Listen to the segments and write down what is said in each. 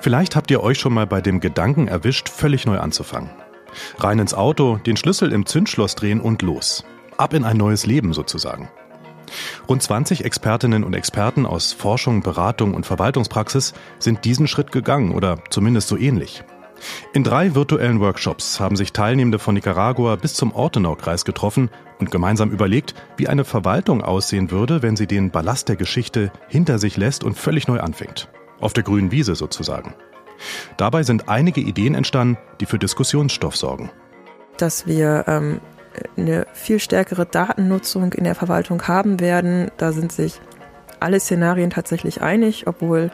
Vielleicht habt ihr euch schon mal bei dem Gedanken erwischt, völlig neu anzufangen. Rein ins Auto, den Schlüssel im Zündschloss drehen und los. Ab in ein neues Leben sozusagen. Rund 20 Expertinnen und Experten aus Forschung, Beratung und Verwaltungspraxis sind diesen Schritt gegangen oder zumindest so ähnlich. In drei virtuellen Workshops haben sich Teilnehmende von Nicaragua bis zum Ortenau-Kreis getroffen und gemeinsam überlegt, wie eine Verwaltung aussehen würde, wenn sie den Ballast der Geschichte hinter sich lässt und völlig neu anfängt. Auf der grünen Wiese sozusagen. Dabei sind einige Ideen entstanden, die für Diskussionsstoff sorgen. Dass wir ähm, eine viel stärkere Datennutzung in der Verwaltung haben werden, da sind sich alle Szenarien tatsächlich einig, obwohl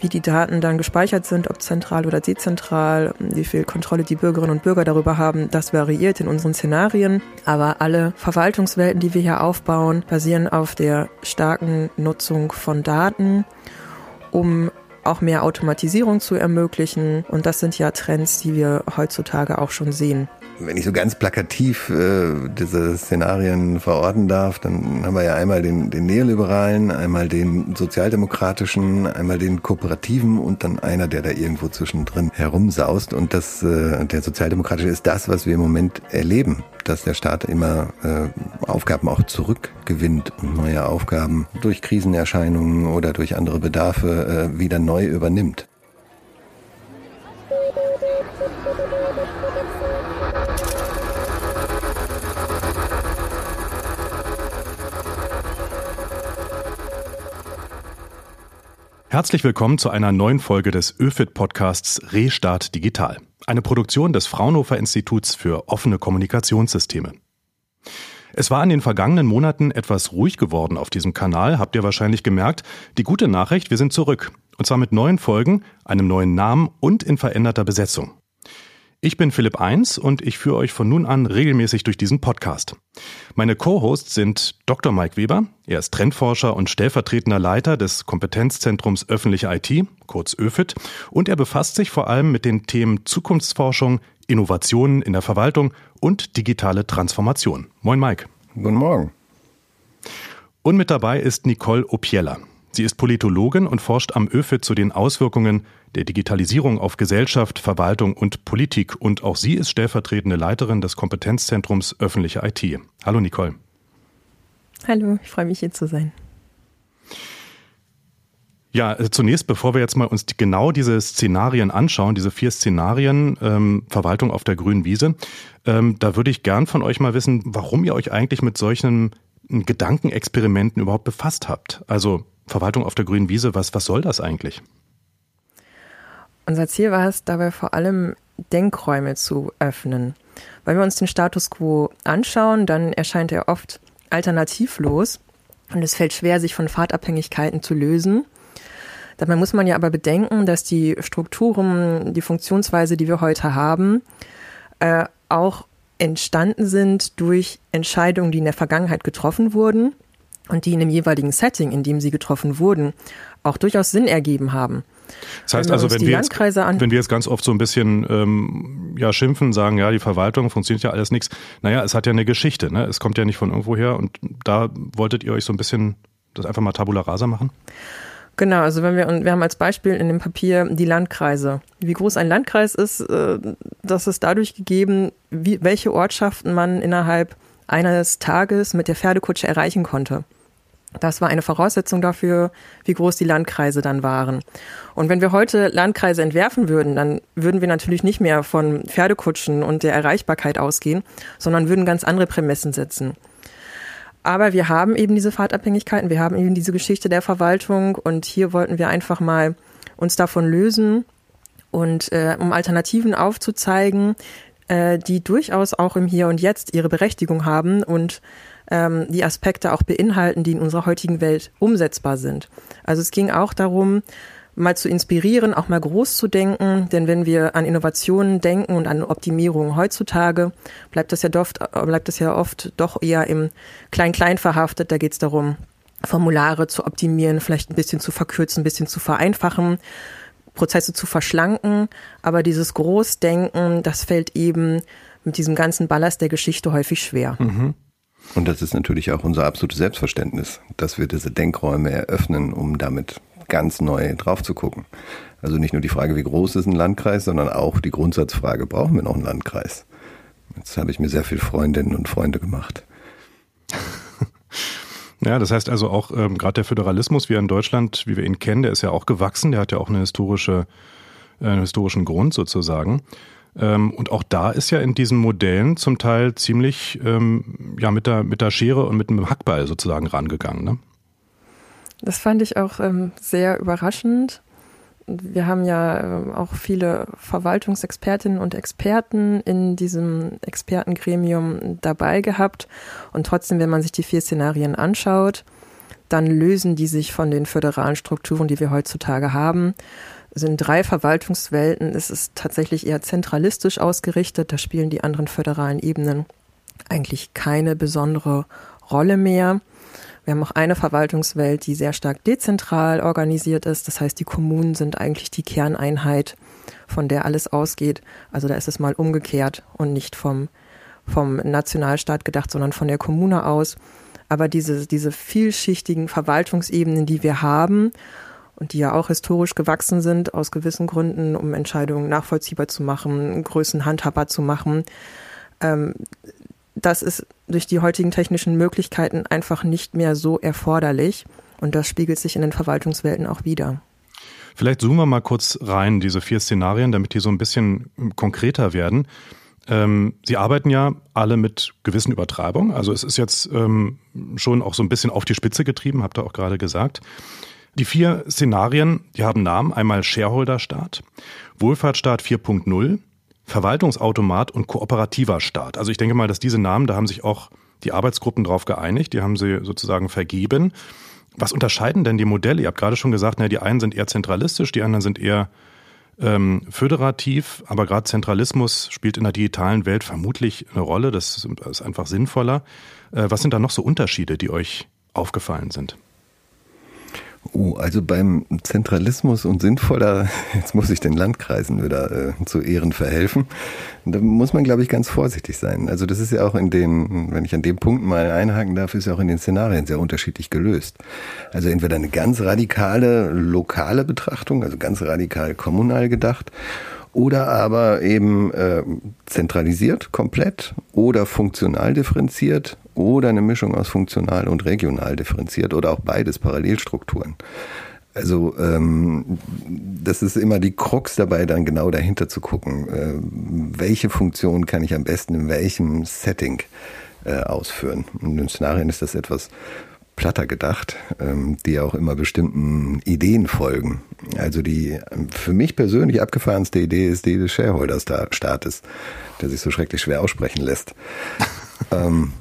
wie die Daten dann gespeichert sind, ob zentral oder dezentral, wie viel Kontrolle die Bürgerinnen und Bürger darüber haben, das variiert in unseren Szenarien. Aber alle Verwaltungswelten, die wir hier aufbauen, basieren auf der starken Nutzung von Daten, um auch mehr Automatisierung zu ermöglichen. Und das sind ja Trends, die wir heutzutage auch schon sehen wenn ich so ganz plakativ äh, diese Szenarien verorten darf, dann haben wir ja einmal den, den Neoliberalen, einmal den Sozialdemokratischen, einmal den Kooperativen und dann einer, der da irgendwo zwischendrin herumsaust. Und das, äh, der Sozialdemokratische ist das, was wir im Moment erleben, dass der Staat immer äh, Aufgaben auch zurückgewinnt und neue Aufgaben durch Krisenerscheinungen oder durch andere Bedarfe äh, wieder neu übernimmt. Herzlich willkommen zu einer neuen Folge des ÖFIT-Podcasts Restart Digital, eine Produktion des Fraunhofer Instituts für offene Kommunikationssysteme. Es war in den vergangenen Monaten etwas ruhig geworden auf diesem Kanal, habt ihr wahrscheinlich gemerkt. Die gute Nachricht, wir sind zurück. Und zwar mit neuen Folgen, einem neuen Namen und in veränderter Besetzung. Ich bin Philipp Eins und ich führe euch von nun an regelmäßig durch diesen Podcast. Meine Co-Hosts sind Dr. Mike Weber, er ist Trendforscher und stellvertretender Leiter des Kompetenzzentrums Öffentliche IT, kurz ÖFIT, und er befasst sich vor allem mit den Themen Zukunftsforschung, Innovationen in der Verwaltung und digitale Transformation. Moin Mike. Guten Morgen. Und mit dabei ist Nicole Opiella. Sie ist Politologin und forscht am ÖFIT zu den Auswirkungen der Digitalisierung auf Gesellschaft, Verwaltung und Politik. Und auch sie ist stellvertretende Leiterin des Kompetenzzentrums Öffentliche IT. Hallo Nicole. Hallo, ich freue mich hier zu sein. Ja, äh, zunächst, bevor wir jetzt mal uns die, genau diese Szenarien anschauen, diese vier Szenarien, ähm, Verwaltung auf der grünen Wiese, ähm, da würde ich gern von euch mal wissen, warum ihr euch eigentlich mit solchen Gedankenexperimenten überhaupt befasst habt. Also Verwaltung auf der grünen Wiese, was, was soll das eigentlich? Unser Ziel war es dabei vor allem, Denkräume zu öffnen. Wenn wir uns den Status quo anschauen, dann erscheint er oft alternativlos und es fällt schwer, sich von Fahrtabhängigkeiten zu lösen. Dabei muss man ja aber bedenken, dass die Strukturen, die Funktionsweise, die wir heute haben, äh, auch entstanden sind durch Entscheidungen, die in der Vergangenheit getroffen wurden und die in dem jeweiligen Setting, in dem sie getroffen wurden, auch durchaus Sinn ergeben haben. Das heißt wenn also, wenn wir, jetzt, wenn wir jetzt ganz oft so ein bisschen ähm, ja, schimpfen, sagen, ja, die Verwaltung funktioniert ja alles nichts. Naja, es hat ja eine Geschichte, ne? es kommt ja nicht von irgendwo her und da wolltet ihr euch so ein bisschen das einfach mal tabula rasa machen? Genau, also wenn wir, und wir haben als Beispiel in dem Papier die Landkreise. Wie groß ein Landkreis ist, äh, das ist dadurch gegeben, wie, welche Ortschaften man innerhalb eines Tages mit der Pferdekutsche erreichen konnte. Das war eine Voraussetzung dafür, wie groß die Landkreise dann waren. Und wenn wir heute Landkreise entwerfen würden, dann würden wir natürlich nicht mehr von Pferdekutschen und der Erreichbarkeit ausgehen, sondern würden ganz andere Prämissen setzen. Aber wir haben eben diese Fahrtabhängigkeiten, wir haben eben diese Geschichte der Verwaltung und hier wollten wir einfach mal uns davon lösen und äh, um Alternativen aufzuzeigen, äh, die durchaus auch im Hier und Jetzt ihre Berechtigung haben und ähm, die Aspekte auch beinhalten, die in unserer heutigen Welt umsetzbar sind. Also es ging auch darum, mal zu inspirieren, auch mal groß zu denken, denn wenn wir an Innovationen denken und an Optimierung heutzutage, bleibt das ja oft, bleibt das ja oft doch eher im Klein-Klein verhaftet. Da geht es darum, Formulare zu optimieren, vielleicht ein bisschen zu verkürzen, ein bisschen zu vereinfachen, Prozesse zu verschlanken. Aber dieses Großdenken, das fällt eben mit diesem ganzen Ballast der Geschichte häufig schwer. Mhm. Und das ist natürlich auch unser absolutes Selbstverständnis, dass wir diese Denkräume eröffnen, um damit ganz neu drauf zu gucken. Also nicht nur die Frage, wie groß ist ein Landkreis, sondern auch die Grundsatzfrage, brauchen wir noch einen Landkreis? Jetzt habe ich mir sehr viele Freundinnen und Freunde gemacht. Ja, das heißt also auch ähm, gerade der Föderalismus, wie er in Deutschland, wie wir ihn kennen, der ist ja auch gewachsen, der hat ja auch eine historische, äh, einen historischen Grund sozusagen. Ähm, und auch da ist ja in diesen Modellen zum Teil ziemlich ähm, ja mit der mit der Schere und mit dem Hackball sozusagen rangegangen. Ne? Das fand ich auch ähm, sehr überraschend. Wir haben ja äh, auch viele Verwaltungsexpertinnen und Experten in diesem Expertengremium dabei gehabt. Und trotzdem, wenn man sich die vier Szenarien anschaut, dann lösen die sich von den föderalen Strukturen, die wir heutzutage haben. Also in drei Verwaltungswelten ist es tatsächlich eher zentralistisch ausgerichtet. Da spielen die anderen föderalen Ebenen eigentlich keine besondere Rolle mehr. Wir haben auch eine Verwaltungswelt, die sehr stark dezentral organisiert ist. Das heißt, die Kommunen sind eigentlich die Kerneinheit, von der alles ausgeht. Also da ist es mal umgekehrt und nicht vom, vom Nationalstaat gedacht, sondern von der Kommune aus. Aber diese, diese vielschichtigen Verwaltungsebenen, die wir haben und die ja auch historisch gewachsen sind, aus gewissen Gründen, um Entscheidungen nachvollziehbar zu machen, Größen handhabbar zu machen, ähm, das ist durch die heutigen technischen Möglichkeiten einfach nicht mehr so erforderlich. Und das spiegelt sich in den Verwaltungswelten auch wieder. Vielleicht zoomen wir mal kurz rein, diese vier Szenarien, damit die so ein bisschen konkreter werden. Ähm, Sie arbeiten ja alle mit gewissen Übertreibungen. Also es ist jetzt ähm, schon auch so ein bisschen auf die Spitze getrieben, habt ihr auch gerade gesagt. Die vier Szenarien, die haben Namen. Einmal Shareholder-Staat, Wohlfahrtsstaat 4.0, Verwaltungsautomat und kooperativer Staat. Also ich denke mal, dass diese Namen, da haben sich auch die Arbeitsgruppen drauf geeinigt, die haben sie sozusagen vergeben. Was unterscheiden denn die Modelle? Ihr habt gerade schon gesagt, na, die einen sind eher zentralistisch, die anderen sind eher ähm, föderativ, aber gerade Zentralismus spielt in der digitalen Welt vermutlich eine Rolle, das ist einfach sinnvoller. Äh, was sind da noch so Unterschiede, die euch aufgefallen sind? Oh, also beim Zentralismus und sinnvoller, jetzt muss ich den Landkreisen wieder äh, zu Ehren verhelfen. Da muss man, glaube ich, ganz vorsichtig sein. Also das ist ja auch in den, wenn ich an dem Punkt mal einhaken darf, ist ja auch in den Szenarien sehr unterschiedlich gelöst. Also entweder eine ganz radikale lokale Betrachtung, also ganz radikal kommunal gedacht, oder aber eben äh, zentralisiert komplett oder funktional differenziert oder eine Mischung aus funktional und regional differenziert oder auch beides Parallelstrukturen. Also ähm, das ist immer die Krux dabei, dann genau dahinter zu gucken, äh, welche Funktion kann ich am besten in welchem Setting äh, ausführen. Und in Szenarien ist das etwas platter gedacht, ähm, die auch immer bestimmten Ideen folgen. Also die für mich persönlich abgefahrenste Idee ist die des Shareholder-Staates, der sich so schrecklich schwer aussprechen lässt. ähm,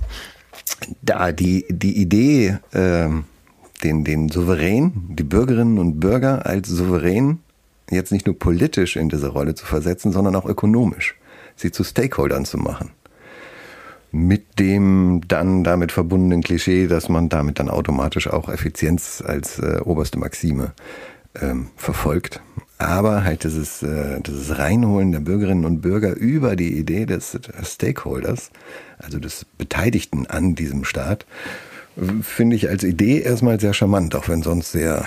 da die, die Idee, äh, den, den Souverän, die Bürgerinnen und Bürger als Souverän jetzt nicht nur politisch in diese Rolle zu versetzen, sondern auch ökonomisch, sie zu Stakeholdern zu machen. Mit dem dann damit verbundenen Klischee, dass man damit dann automatisch auch Effizienz als äh, oberste Maxime ähm, verfolgt. Aber halt dieses, äh, dieses Reinholen der Bürgerinnen und Bürger über die Idee des Stakeholders, also des Beteiligten an diesem Staat, finde ich als Idee erstmal sehr charmant, auch wenn sonst sehr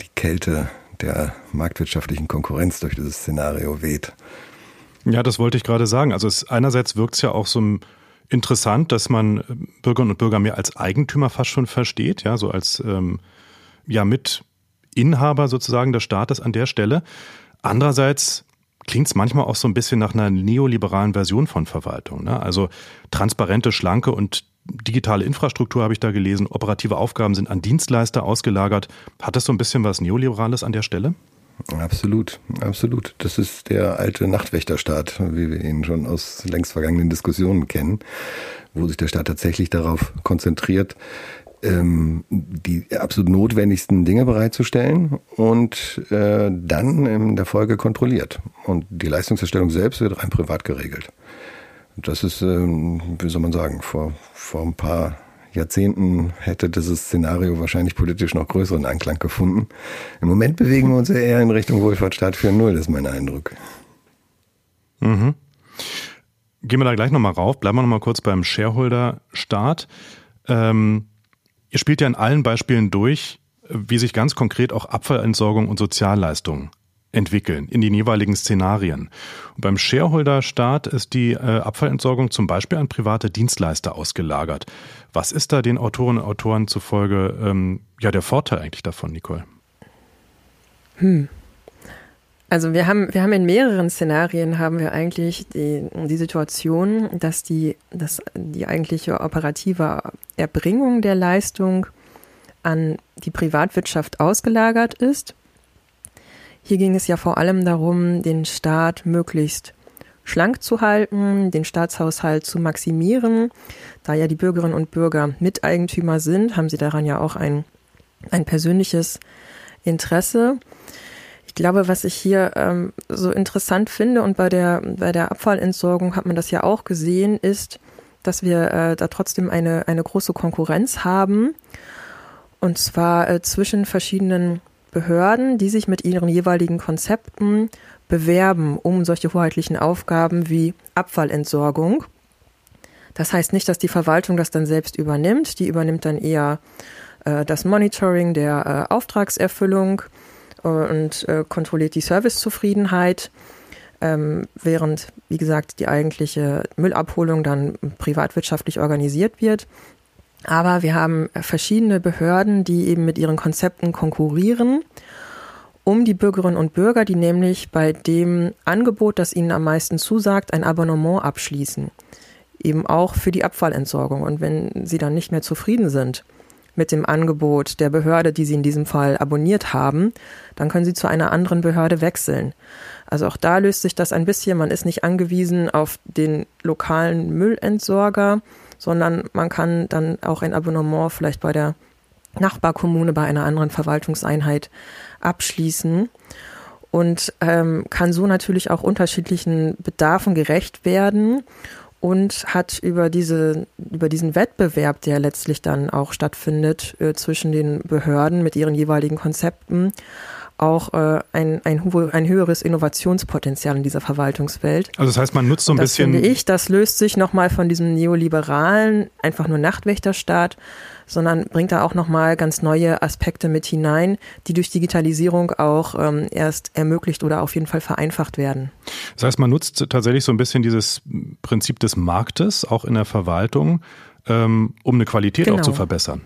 die Kälte der marktwirtschaftlichen Konkurrenz durch dieses Szenario weht. Ja, das wollte ich gerade sagen. Also es, einerseits wirkt es ja auch so interessant, dass man Bürgerinnen und Bürger mehr als Eigentümer fast schon versteht, ja, so als ähm, ja mit sozusagen des Staates an der Stelle. Andererseits klingt es manchmal auch so ein bisschen nach einer neoliberalen Version von Verwaltung. Ne? Also transparente, schlanke und digitale Infrastruktur habe ich da gelesen, operative Aufgaben sind an Dienstleister ausgelagert. Hat das so ein bisschen was Neoliberales an der Stelle? Absolut, absolut. Das ist der alte Nachtwächterstaat, wie wir ihn schon aus längst vergangenen Diskussionen kennen, wo sich der Staat tatsächlich darauf konzentriert, ähm, die absolut notwendigsten Dinge bereitzustellen und äh, dann in der Folge kontrolliert. Und die Leistungserstellung selbst wird rein privat geregelt. Das ist, ähm, wie soll man sagen, vor, vor ein paar Jahrzehnten hätte dieses Szenario wahrscheinlich politisch noch größeren Anklang gefunden. Im Moment bewegen wir uns ja eher in Richtung Wohlfahrtsstaat 4.0, das ist mein Eindruck. Mhm. Gehen wir da gleich nochmal rauf, bleiben wir nochmal kurz beim Shareholder-Staat. Ähm, Ihr spielt ja in allen Beispielen durch, wie sich ganz konkret auch Abfallentsorgung und Sozialleistungen entwickeln in den jeweiligen Szenarien. Und beim Shareholder-Staat ist die äh, Abfallentsorgung zum Beispiel an private Dienstleister ausgelagert. Was ist da den Autorinnen und Autoren zufolge ähm, ja der Vorteil eigentlich davon, Nicole? Hm. Also wir haben, wir haben in mehreren Szenarien haben wir eigentlich die, die Situation, dass die, dass die eigentliche operative Erbringung der Leistung an die Privatwirtschaft ausgelagert ist. Hier ging es ja vor allem darum, den Staat möglichst schlank zu halten, den Staatshaushalt zu maximieren. Da ja die Bürgerinnen und Bürger Miteigentümer sind, haben sie daran ja auch ein, ein persönliches Interesse. Ich glaube, was ich hier ähm, so interessant finde und bei der, bei der Abfallentsorgung hat man das ja auch gesehen, ist, dass wir äh, da trotzdem eine, eine große Konkurrenz haben. Und zwar äh, zwischen verschiedenen Behörden, die sich mit ihren jeweiligen Konzepten bewerben um solche hoheitlichen Aufgaben wie Abfallentsorgung. Das heißt nicht, dass die Verwaltung das dann selbst übernimmt. Die übernimmt dann eher äh, das Monitoring der äh, Auftragserfüllung und äh, kontrolliert die Servicezufriedenheit, ähm, während, wie gesagt, die eigentliche Müllabholung dann privatwirtschaftlich organisiert wird. Aber wir haben verschiedene Behörden, die eben mit ihren Konzepten konkurrieren, um die Bürgerinnen und Bürger, die nämlich bei dem Angebot, das ihnen am meisten zusagt, ein Abonnement abschließen. Eben auch für die Abfallentsorgung. Und wenn sie dann nicht mehr zufrieden sind, mit dem Angebot der Behörde, die Sie in diesem Fall abonniert haben, dann können Sie zu einer anderen Behörde wechseln. Also auch da löst sich das ein bisschen. Man ist nicht angewiesen auf den lokalen Müllentsorger, sondern man kann dann auch ein Abonnement vielleicht bei der Nachbarkommune, bei einer anderen Verwaltungseinheit abschließen und ähm, kann so natürlich auch unterschiedlichen Bedarfen gerecht werden und hat über diese über diesen Wettbewerb, der letztlich dann auch stattfindet äh, zwischen den Behörden mit ihren jeweiligen Konzepten, auch äh, ein, ein, ein höheres Innovationspotenzial in dieser Verwaltungswelt. Also das heißt, man nutzt so ein das bisschen. Finde ich, das löst sich nochmal von diesem neoliberalen, einfach nur Nachtwächterstaat, sondern bringt da auch nochmal ganz neue Aspekte mit hinein, die durch Digitalisierung auch ähm, erst ermöglicht oder auf jeden Fall vereinfacht werden. Das heißt, man nutzt tatsächlich so ein bisschen dieses Prinzip des Marktes auch in der Verwaltung, ähm, um eine Qualität genau. auch zu verbessern.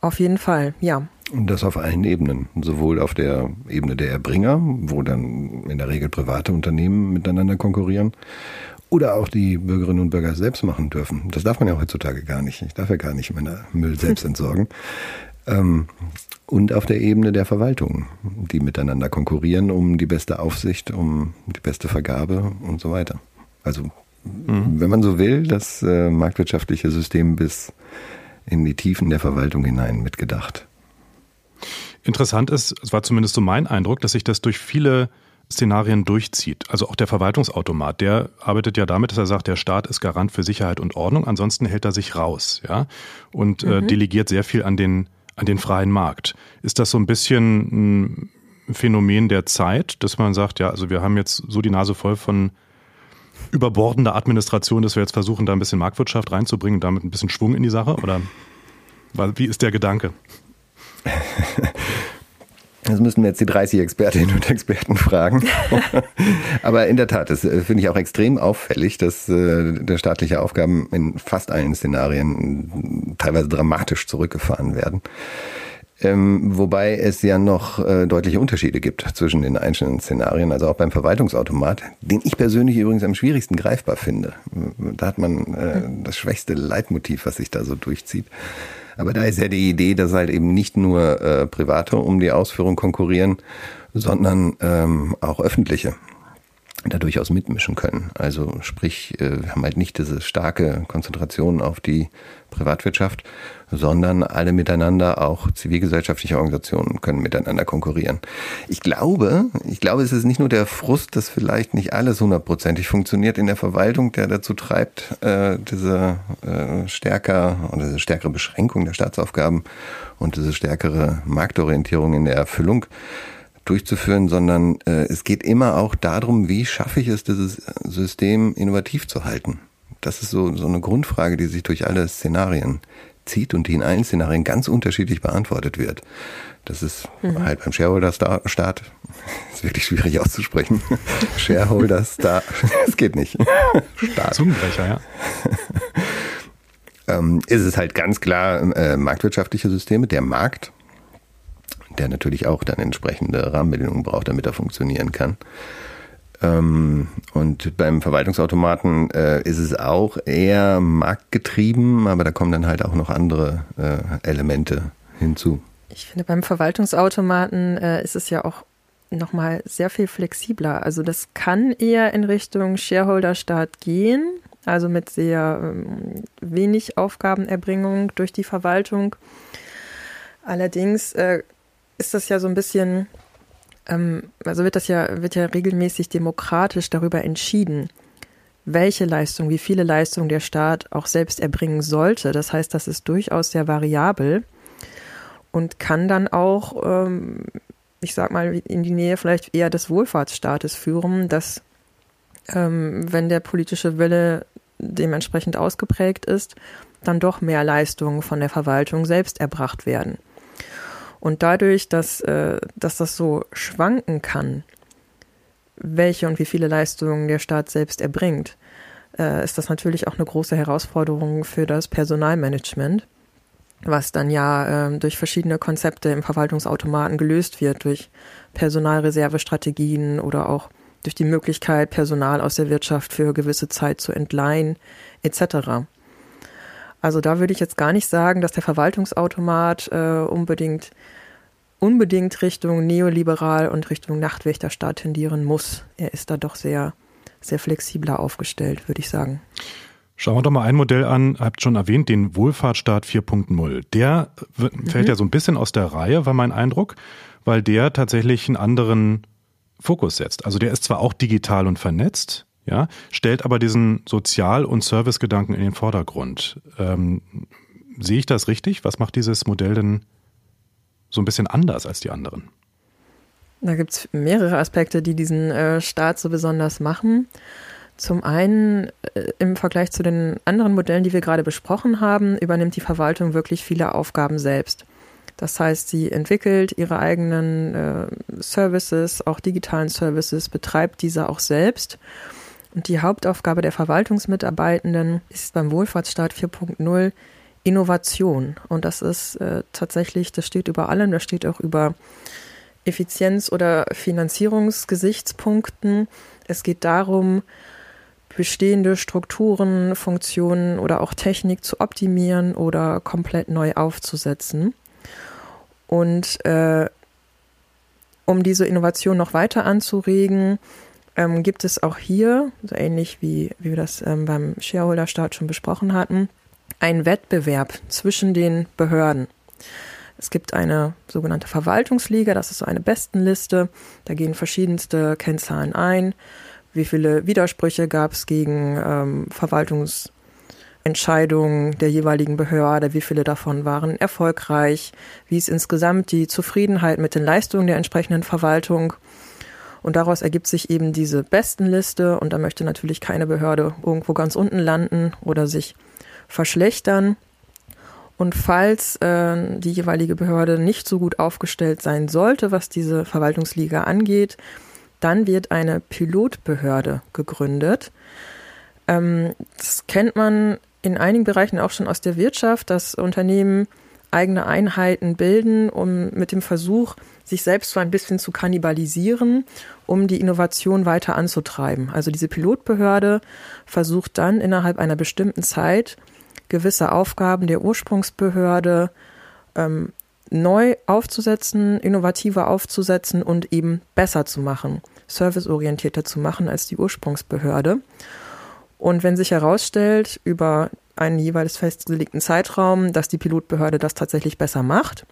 Auf jeden Fall, ja. Und das auf allen Ebenen. Sowohl auf der Ebene der Erbringer, wo dann in der Regel private Unternehmen miteinander konkurrieren, oder auch die Bürgerinnen und Bürger selbst machen dürfen. Das darf man ja heutzutage gar nicht. Ich darf ja gar nicht meinen Müll selbst entsorgen. ähm, und auf der Ebene der Verwaltung, die miteinander konkurrieren um die beste Aufsicht, um die beste Vergabe und so weiter. Also, mhm. wenn man so will, das äh, marktwirtschaftliche System bis in die Tiefen der Verwaltung hinein mitgedacht. Interessant ist, es war zumindest so mein Eindruck, dass sich das durch viele Szenarien durchzieht. Also auch der Verwaltungsautomat, der arbeitet ja damit, dass er sagt, der Staat ist Garant für Sicherheit und Ordnung, ansonsten hält er sich raus, ja, und äh, mhm. äh, delegiert sehr viel an den an den freien Markt. Ist das so ein bisschen ein Phänomen der Zeit, dass man sagt, ja, also wir haben jetzt so die Nase voll von überbordender Administration, dass wir jetzt versuchen, da ein bisschen Marktwirtschaft reinzubringen, damit ein bisschen Schwung in die Sache? Oder wie ist der Gedanke? Das müssen wir jetzt die 30 Expertinnen und Experten fragen. Aber in der Tat, das äh, finde ich auch extrem auffällig, dass äh, der staatliche Aufgaben in fast allen Szenarien teilweise dramatisch zurückgefahren werden. Ähm, wobei es ja noch äh, deutliche Unterschiede gibt zwischen den einzelnen Szenarien, also auch beim Verwaltungsautomat, den ich persönlich übrigens am schwierigsten greifbar finde. Da hat man äh, das schwächste Leitmotiv, was sich da so durchzieht. Aber da ist ja die Idee, dass halt eben nicht nur äh, Private um die Ausführung konkurrieren, sondern ähm, auch öffentliche da durchaus mitmischen können. Also sprich, äh, wir haben halt nicht diese starke Konzentration auf die Privatwirtschaft, sondern alle miteinander, auch zivilgesellschaftliche Organisationen können miteinander konkurrieren. Ich glaube, ich glaube, es ist nicht nur der Frust, dass vielleicht nicht alles hundertprozentig funktioniert in der Verwaltung, der dazu treibt, äh, diese äh, stärker oder diese stärkere Beschränkung der Staatsaufgaben und diese stärkere Marktorientierung in der Erfüllung durchzuführen, sondern äh, es geht immer auch darum, wie schaffe ich es, dieses System innovativ zu halten. Das ist so, so eine Grundfrage, die sich durch alle Szenarien zieht und die in allen Szenarien ganz unterschiedlich beantwortet wird. Das ist mhm. halt beim Shareholder-Staat, ist wirklich schwierig auszusprechen. Shareholder-Staat, es geht nicht. Staat. Zungenbrecher, ja. ähm, ist es halt ganz klar äh, marktwirtschaftliche Systeme, der Markt, der natürlich auch dann entsprechende Rahmenbedingungen braucht, damit er funktionieren kann. Ähm, und beim Verwaltungsautomaten äh, ist es auch eher marktgetrieben, aber da kommen dann halt auch noch andere äh, Elemente hinzu. Ich finde, beim Verwaltungsautomaten äh, ist es ja auch nochmal sehr viel flexibler. Also das kann eher in Richtung Shareholder-Staat gehen, also mit sehr ähm, wenig Aufgabenerbringung durch die Verwaltung. Allerdings äh, ist das ja so ein bisschen ähm, also wird das ja, wird ja regelmäßig demokratisch darüber entschieden, welche Leistung, wie viele Leistungen der Staat auch selbst erbringen sollte. Das heißt, das ist durchaus sehr variabel und kann dann auch, ähm, ich sag mal, in die Nähe vielleicht eher des Wohlfahrtsstaates führen, dass ähm, wenn der politische Wille dementsprechend ausgeprägt ist, dann doch mehr Leistungen von der Verwaltung selbst erbracht werden. Und dadurch, dass, äh, dass das so schwanken kann, welche und wie viele Leistungen der Staat selbst erbringt, äh, ist das natürlich auch eine große Herausforderung für das Personalmanagement, was dann ja äh, durch verschiedene Konzepte im Verwaltungsautomaten gelöst wird, durch Personalreservestrategien oder auch durch die Möglichkeit, Personal aus der Wirtschaft für gewisse Zeit zu entleihen, etc. Also da würde ich jetzt gar nicht sagen, dass der Verwaltungsautomat äh, unbedingt unbedingt Richtung neoliberal und Richtung Nachtwächterstaat tendieren muss. Er ist da doch sehr, sehr flexibler aufgestellt, würde ich sagen. Schauen wir doch mal ein Modell an, habt schon erwähnt, den Wohlfahrtsstaat 4.0. Der fällt mhm. ja so ein bisschen aus der Reihe, war mein Eindruck, weil der tatsächlich einen anderen Fokus setzt. Also der ist zwar auch digital und vernetzt, ja, stellt aber diesen Sozial- und Servicegedanken in den Vordergrund. Ähm, sehe ich das richtig? Was macht dieses Modell denn so ein bisschen anders als die anderen? Da gibt es mehrere Aspekte, die diesen äh, Staat so besonders machen. Zum einen äh, im Vergleich zu den anderen Modellen, die wir gerade besprochen haben, übernimmt die Verwaltung wirklich viele Aufgaben selbst. Das heißt, sie entwickelt ihre eigenen äh, Services, auch digitalen Services, betreibt diese auch selbst und die Hauptaufgabe der Verwaltungsmitarbeitenden ist beim Wohlfahrtsstaat 4.0 Innovation. Und das ist äh, tatsächlich, das steht über allem, das steht auch über Effizienz- oder Finanzierungsgesichtspunkten. Es geht darum, bestehende Strukturen, Funktionen oder auch Technik zu optimieren oder komplett neu aufzusetzen. Und äh, um diese Innovation noch weiter anzuregen, ähm, gibt es auch hier, so ähnlich wie, wie wir das ähm, beim Shareholder-Staat schon besprochen hatten, einen Wettbewerb zwischen den Behörden. Es gibt eine sogenannte Verwaltungsliga, das ist so eine Bestenliste. Da gehen verschiedenste Kennzahlen ein. Wie viele Widersprüche gab es gegen ähm, Verwaltungsentscheidungen der jeweiligen Behörde? Wie viele davon waren erfolgreich? Wie ist insgesamt die Zufriedenheit mit den Leistungen der entsprechenden Verwaltung? Und daraus ergibt sich eben diese Bestenliste. Und da möchte natürlich keine Behörde irgendwo ganz unten landen oder sich verschlechtern. Und falls äh, die jeweilige Behörde nicht so gut aufgestellt sein sollte, was diese Verwaltungsliga angeht, dann wird eine Pilotbehörde gegründet. Ähm, das kennt man in einigen Bereichen auch schon aus der Wirtschaft, dass Unternehmen eigene Einheiten bilden, um mit dem Versuch, sich selbst so ein bisschen zu kannibalisieren, um die Innovation weiter anzutreiben. Also diese Pilotbehörde versucht dann innerhalb einer bestimmten Zeit gewisse Aufgaben der Ursprungsbehörde ähm, neu aufzusetzen, innovativer aufzusetzen und eben besser zu machen, serviceorientierter zu machen als die Ursprungsbehörde. Und wenn sich herausstellt über einen jeweils festgelegten Zeitraum, dass die Pilotbehörde das tatsächlich besser macht,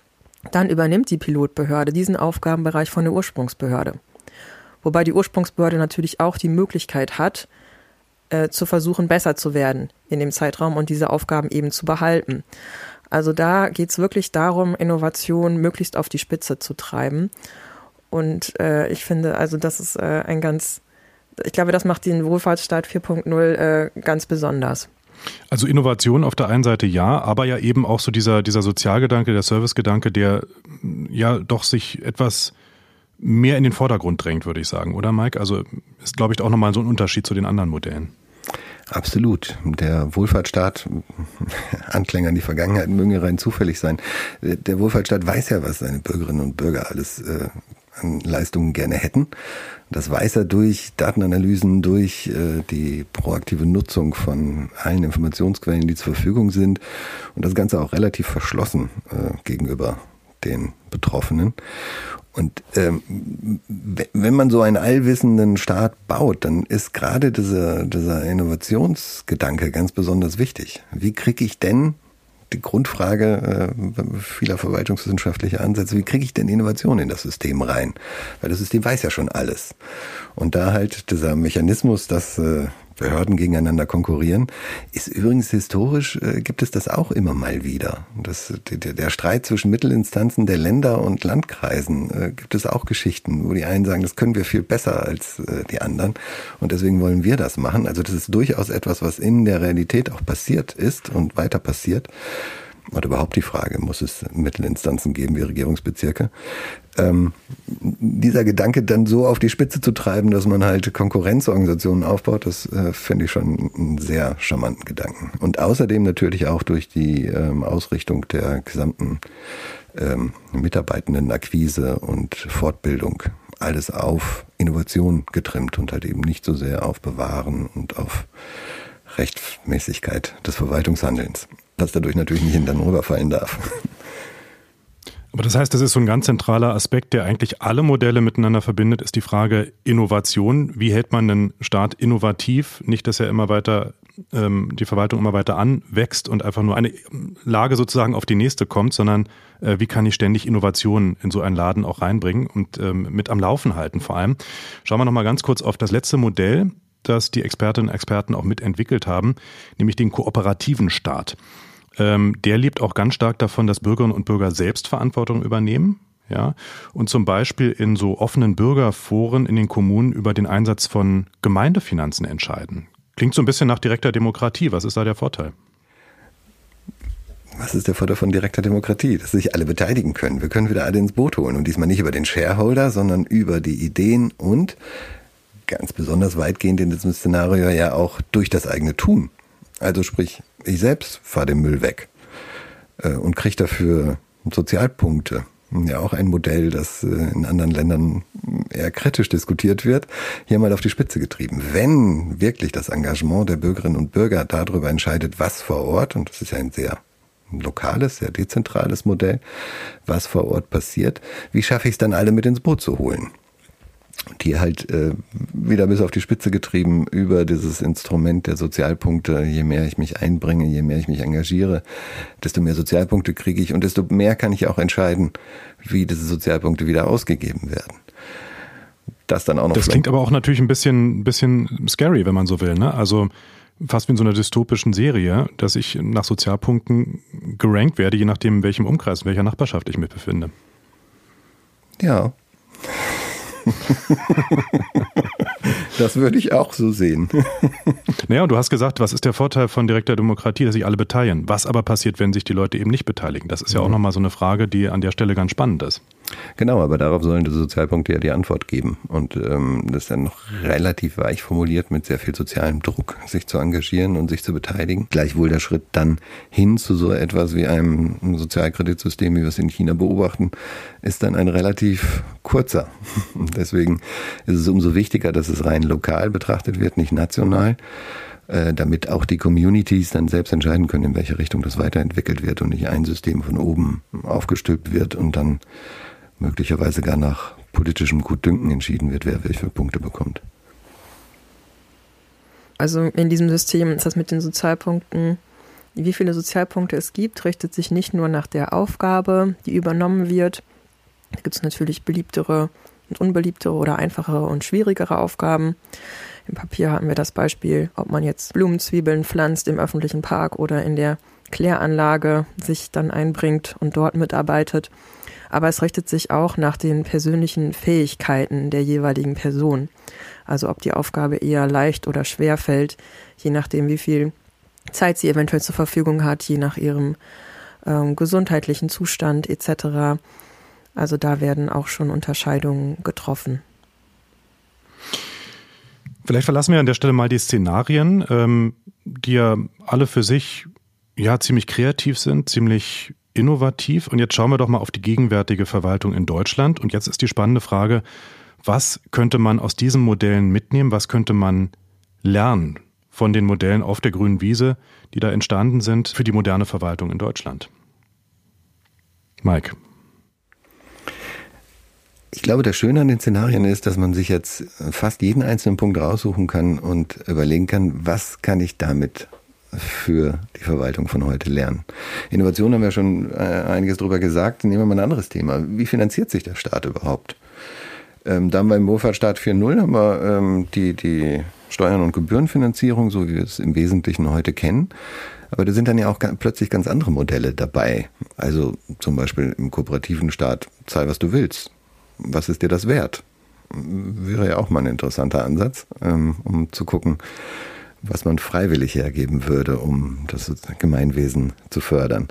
dann übernimmt die Pilotbehörde diesen Aufgabenbereich von der Ursprungsbehörde. Wobei die Ursprungsbehörde natürlich auch die Möglichkeit hat, äh, zu versuchen, besser zu werden in dem Zeitraum und diese Aufgaben eben zu behalten. Also da geht es wirklich darum, Innovation möglichst auf die Spitze zu treiben. Und äh, ich finde, also das ist äh, ein ganz, ich glaube, das macht den Wohlfahrtsstaat 4.0 äh, ganz besonders. Also Innovation auf der einen Seite ja, aber ja eben auch so dieser, dieser Sozialgedanke, der Servicegedanke, der ja doch sich etwas mehr in den Vordergrund drängt, würde ich sagen, oder Mike? Also ist, glaube ich, auch nochmal so ein Unterschied zu den anderen Modellen. Absolut. Der Wohlfahrtsstaat, Anklänger an die Vergangenheit mögen ja rein zufällig sein. Der Wohlfahrtsstaat weiß ja, was seine Bürgerinnen und Bürger alles äh, an Leistungen gerne hätten. Das weiß er durch Datenanalysen, durch äh, die proaktive Nutzung von allen Informationsquellen, die zur Verfügung sind. Und das Ganze auch relativ verschlossen äh, gegenüber den Betroffenen. Und ähm, wenn man so einen allwissenden Staat baut, dann ist gerade dieser, dieser Innovationsgedanke ganz besonders wichtig. Wie kriege ich denn die Grundfrage äh, vieler verwaltungswissenschaftlicher Ansätze, wie kriege ich denn Innovation in das System rein? Weil das System weiß ja schon alles. Und da halt dieser Mechanismus, dass äh, Behörden gegeneinander konkurrieren, ist übrigens historisch, äh, gibt es das auch immer mal wieder. Das, der, der Streit zwischen Mittelinstanzen der Länder und Landkreisen äh, gibt es auch Geschichten, wo die einen sagen, das können wir viel besser als äh, die anderen und deswegen wollen wir das machen. Also das ist durchaus etwas, was in der Realität auch passiert ist und weiter passiert oder überhaupt die Frage, muss es Mittelinstanzen geben wie Regierungsbezirke? Ähm, dieser Gedanke dann so auf die Spitze zu treiben, dass man halt Konkurrenzorganisationen aufbaut, das äh, finde ich schon einen sehr charmanten Gedanken. Und außerdem natürlich auch durch die ähm, Ausrichtung der gesamten ähm, Mitarbeitendenakquise und Fortbildung alles auf Innovation getrimmt und halt eben nicht so sehr auf Bewahren und auf Rechtmäßigkeit des Verwaltungshandelns das dadurch natürlich nicht hinterm rüberfallen darf. Aber das heißt, das ist so ein ganz zentraler Aspekt, der eigentlich alle Modelle miteinander verbindet, ist die Frage Innovation. Wie hält man den Staat innovativ? Nicht, dass er immer weiter, ähm, die Verwaltung immer weiter anwächst und einfach nur eine Lage sozusagen auf die nächste kommt, sondern äh, wie kann ich ständig Innovationen in so einen Laden auch reinbringen und ähm, mit am Laufen halten vor allem. Schauen wir nochmal ganz kurz auf das letzte Modell, das die Expertinnen und Experten auch mitentwickelt haben, nämlich den kooperativen Staat. Ähm, der lebt auch ganz stark davon, dass Bürgerinnen und Bürger selbst Verantwortung übernehmen. Ja, und zum Beispiel in so offenen Bürgerforen in den Kommunen über den Einsatz von Gemeindefinanzen entscheiden. Klingt so ein bisschen nach direkter Demokratie. Was ist da der Vorteil? Was ist der Vorteil von direkter Demokratie? Dass sich alle beteiligen können. Wir können wieder alle ins Boot holen und diesmal nicht über den Shareholder, sondern über die Ideen und ganz besonders weitgehend in diesem Szenario ja auch durch das eigene Tun. Also sprich, ich selbst fahre den Müll weg äh, und kriege dafür Sozialpunkte. Ja, auch ein Modell, das äh, in anderen Ländern eher kritisch diskutiert wird, hier mal auf die Spitze getrieben. Wenn wirklich das Engagement der Bürgerinnen und Bürger darüber entscheidet, was vor Ort, und das ist ja ein sehr lokales, sehr dezentrales Modell, was vor Ort passiert, wie schaffe ich es dann alle mit ins Boot zu holen? Hier halt äh, wieder bis auf die Spitze getrieben über dieses Instrument der Sozialpunkte. Je mehr ich mich einbringe, je mehr ich mich engagiere, desto mehr Sozialpunkte kriege ich und desto mehr kann ich auch entscheiden, wie diese Sozialpunkte wieder ausgegeben werden. Das dann auch noch. Das klingt aber auch natürlich ein bisschen, bisschen scary, wenn man so will. Ne? Also fast wie in so einer dystopischen Serie, dass ich nach Sozialpunkten gerankt werde, je nachdem, in welchem Umkreis, in welcher Nachbarschaft ich mich befinde. Ja. das würde ich auch so sehen. naja, und du hast gesagt, was ist der Vorteil von direkter Demokratie, dass sich alle beteiligen? Was aber passiert, wenn sich die Leute eben nicht beteiligen? Das ist ja auch nochmal so eine Frage, die an der Stelle ganz spannend ist. Genau, aber darauf sollen die Sozialpunkte ja die Antwort geben. Und ähm, das ist dann noch relativ weich formuliert mit sehr viel sozialem Druck, sich zu engagieren und sich zu beteiligen. Gleichwohl der Schritt dann hin zu so etwas wie einem Sozialkreditsystem, wie wir es in China beobachten, ist dann ein relativ kurzer. Deswegen ist es umso wichtiger, dass es rein lokal betrachtet wird, nicht national äh, damit auch die Communities dann selbst entscheiden können, in welche Richtung das weiterentwickelt wird und nicht ein System von oben aufgestülpt wird und dann möglicherweise gar nach politischem Gutdünken entschieden wird, wer welche Punkte bekommt. Also in diesem System ist das mit den Sozialpunkten, wie viele Sozialpunkte es gibt, richtet sich nicht nur nach der Aufgabe, die übernommen wird. Da gibt es natürlich beliebtere und unbeliebtere oder einfachere und schwierigere Aufgaben. Im Papier hatten wir das Beispiel, ob man jetzt Blumenzwiebeln pflanzt im öffentlichen Park oder in der Kläranlage sich dann einbringt und dort mitarbeitet aber es richtet sich auch nach den persönlichen Fähigkeiten der jeweiligen Person. Also ob die Aufgabe eher leicht oder schwer fällt, je nachdem, wie viel Zeit sie eventuell zur Verfügung hat, je nach ihrem ähm, gesundheitlichen Zustand etc. Also da werden auch schon Unterscheidungen getroffen. Vielleicht verlassen wir an der Stelle mal die Szenarien, ähm, die ja alle für sich ja ziemlich kreativ sind, ziemlich innovativ. Und jetzt schauen wir doch mal auf die gegenwärtige Verwaltung in Deutschland. Und jetzt ist die spannende Frage, was könnte man aus diesen Modellen mitnehmen? Was könnte man lernen von den Modellen auf der grünen Wiese, die da entstanden sind für die moderne Verwaltung in Deutschland? Mike. Ich glaube, das Schöne an den Szenarien ist, dass man sich jetzt fast jeden einzelnen Punkt raussuchen kann und überlegen kann, was kann ich damit für die Verwaltung von heute lernen. Innovation haben wir schon äh, einiges drüber gesagt. Nehmen wir mal ein anderes Thema. Wie finanziert sich der Staat überhaupt? Ähm, da haben wir im Wohlfahrtsstaat 4.0 haben wir ähm, die, die Steuern- und Gebührenfinanzierung, so wie wir es im Wesentlichen heute kennen. Aber da sind dann ja auch plötzlich ganz andere Modelle dabei. Also zum Beispiel im kooperativen Staat, zahl was du willst was ist dir das wert? Wäre ja auch mal ein interessanter Ansatz, ähm, um zu gucken, was man freiwillig hergeben würde, um das Gemeinwesen zu fördern.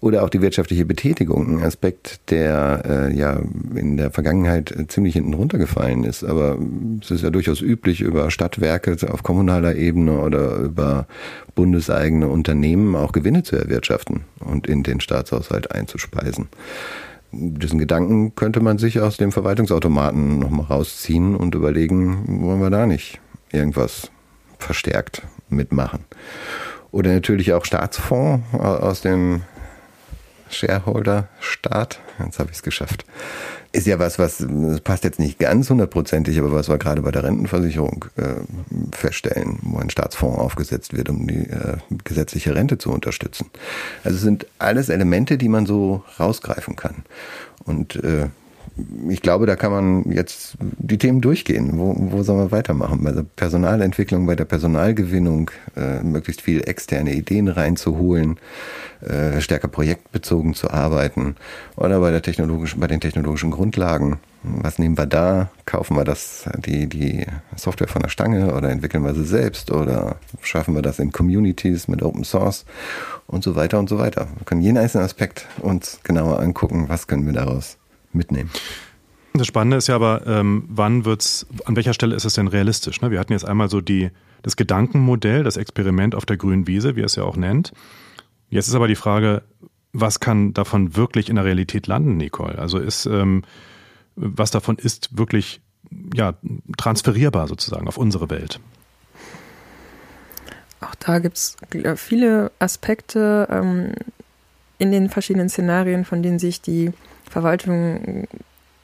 Oder auch die wirtschaftliche Betätigung, ein Aspekt, der äh, ja in der Vergangenheit ziemlich hinten runtergefallen ist. Aber es ist ja durchaus üblich, über Stadtwerke auf kommunaler Ebene oder über bundeseigene Unternehmen auch Gewinne zu erwirtschaften und in den Staatshaushalt einzuspeisen diesen Gedanken könnte man sich aus dem Verwaltungsautomaten nochmal rausziehen und überlegen, wollen wir da nicht irgendwas verstärkt mitmachen. Oder natürlich auch Staatsfonds aus dem Shareholder-Staat. Jetzt habe ich es geschafft ist ja was, was passt jetzt nicht ganz hundertprozentig, aber was wir gerade bei der Rentenversicherung äh, feststellen, wo ein Staatsfonds aufgesetzt wird, um die äh, gesetzliche Rente zu unterstützen. Also es sind alles Elemente, die man so rausgreifen kann. Und äh, ich glaube, da kann man jetzt die Themen durchgehen. Wo, wo soll man weitermachen? Bei der Personalentwicklung, bei der Personalgewinnung, äh, möglichst viel externe Ideen reinzuholen, äh, stärker projektbezogen zu arbeiten oder bei der technologischen, bei den technologischen Grundlagen. Was nehmen wir da? Kaufen wir das, die, die Software von der Stange oder entwickeln wir sie selbst oder schaffen wir das in Communities mit Open Source und so weiter und so weiter. Wir können jeden einzelnen Aspekt uns genauer angucken, was können wir daraus mitnehmen. Das Spannende ist ja aber, ähm, wann wird's, an welcher Stelle ist es denn realistisch? Ne? Wir hatten jetzt einmal so die, das Gedankenmodell, das Experiment auf der grünen Wiese, wie er es ja auch nennt. Jetzt ist aber die Frage, was kann davon wirklich in der Realität landen, Nicole? Also ist, ähm, was davon ist wirklich ja, transferierbar sozusagen auf unsere Welt? Auch da gibt es viele Aspekte ähm, in den verschiedenen Szenarien, von denen sich die Verwaltung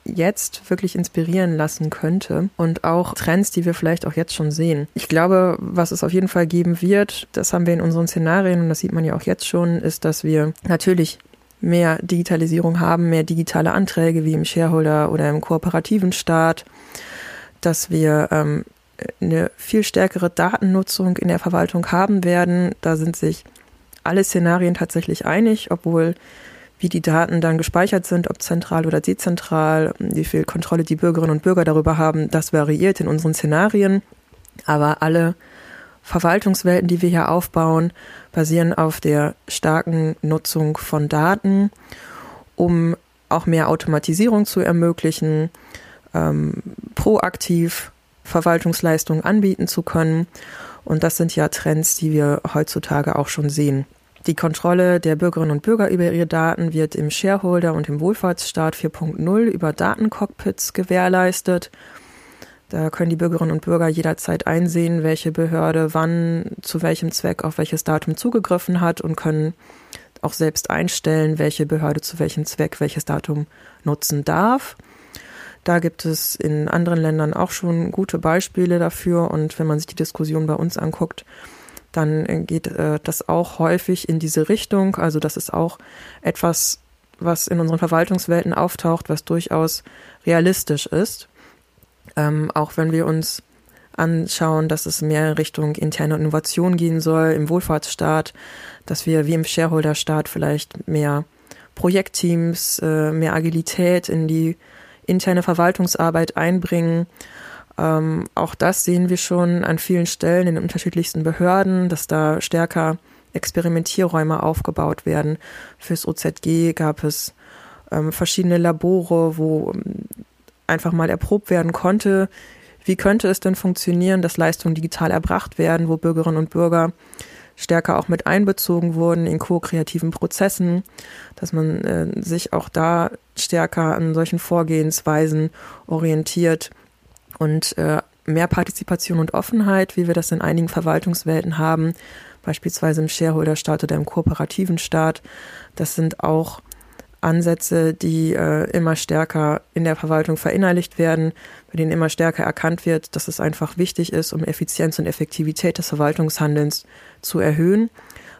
jetzt wirklich inspirieren lassen könnte und auch Trends, die wir vielleicht auch jetzt schon sehen. Ich glaube, was es auf jeden Fall geben wird, das haben wir in unseren Szenarien und das sieht man ja auch jetzt schon, ist, dass wir natürlich mehr Digitalisierung haben, mehr digitale Anträge wie im Shareholder oder im kooperativen Staat, dass wir ähm, eine viel stärkere Datennutzung in der Verwaltung haben werden. Da sind sich alle Szenarien tatsächlich einig, obwohl wie die Daten dann gespeichert sind, ob zentral oder dezentral, wie viel Kontrolle die Bürgerinnen und Bürger darüber haben, das variiert in unseren Szenarien. Aber alle Verwaltungswelten, die wir hier aufbauen, basieren auf der starken Nutzung von Daten, um auch mehr Automatisierung zu ermöglichen, ähm, proaktiv Verwaltungsleistungen anbieten zu können. Und das sind ja Trends, die wir heutzutage auch schon sehen. Die Kontrolle der Bürgerinnen und Bürger über ihre Daten wird im Shareholder und im Wohlfahrtsstaat 4.0 über Datencockpits gewährleistet. Da können die Bürgerinnen und Bürger jederzeit einsehen, welche Behörde wann zu welchem Zweck auf welches Datum zugegriffen hat und können auch selbst einstellen, welche Behörde zu welchem Zweck welches Datum nutzen darf. Da gibt es in anderen Ländern auch schon gute Beispiele dafür und wenn man sich die Diskussion bei uns anguckt, dann geht äh, das auch häufig in diese Richtung. Also das ist auch etwas, was in unseren Verwaltungswelten auftaucht, was durchaus realistisch ist. Ähm, auch wenn wir uns anschauen, dass es mehr in Richtung interne Innovation gehen soll im Wohlfahrtsstaat, dass wir wie im Shareholder-Staat vielleicht mehr Projektteams, äh, mehr Agilität in die interne Verwaltungsarbeit einbringen ähm, auch das sehen wir schon an vielen Stellen in den unterschiedlichsten Behörden, dass da stärker Experimentierräume aufgebaut werden. Fürs OZG gab es ähm, verschiedene Labore, wo ähm, einfach mal erprobt werden konnte, wie könnte es denn funktionieren, dass Leistungen digital erbracht werden, wo Bürgerinnen und Bürger stärker auch mit einbezogen wurden in ko-kreativen Prozessen, dass man äh, sich auch da stärker an solchen Vorgehensweisen orientiert und äh, mehr Partizipation und Offenheit, wie wir das in einigen Verwaltungswelten haben, beispielsweise im Shareholder-Staat oder im kooperativen Staat. Das sind auch Ansätze, die äh, immer stärker in der Verwaltung verinnerlicht werden, bei denen immer stärker erkannt wird, dass es einfach wichtig ist, um Effizienz und Effektivität des Verwaltungshandelns zu erhöhen,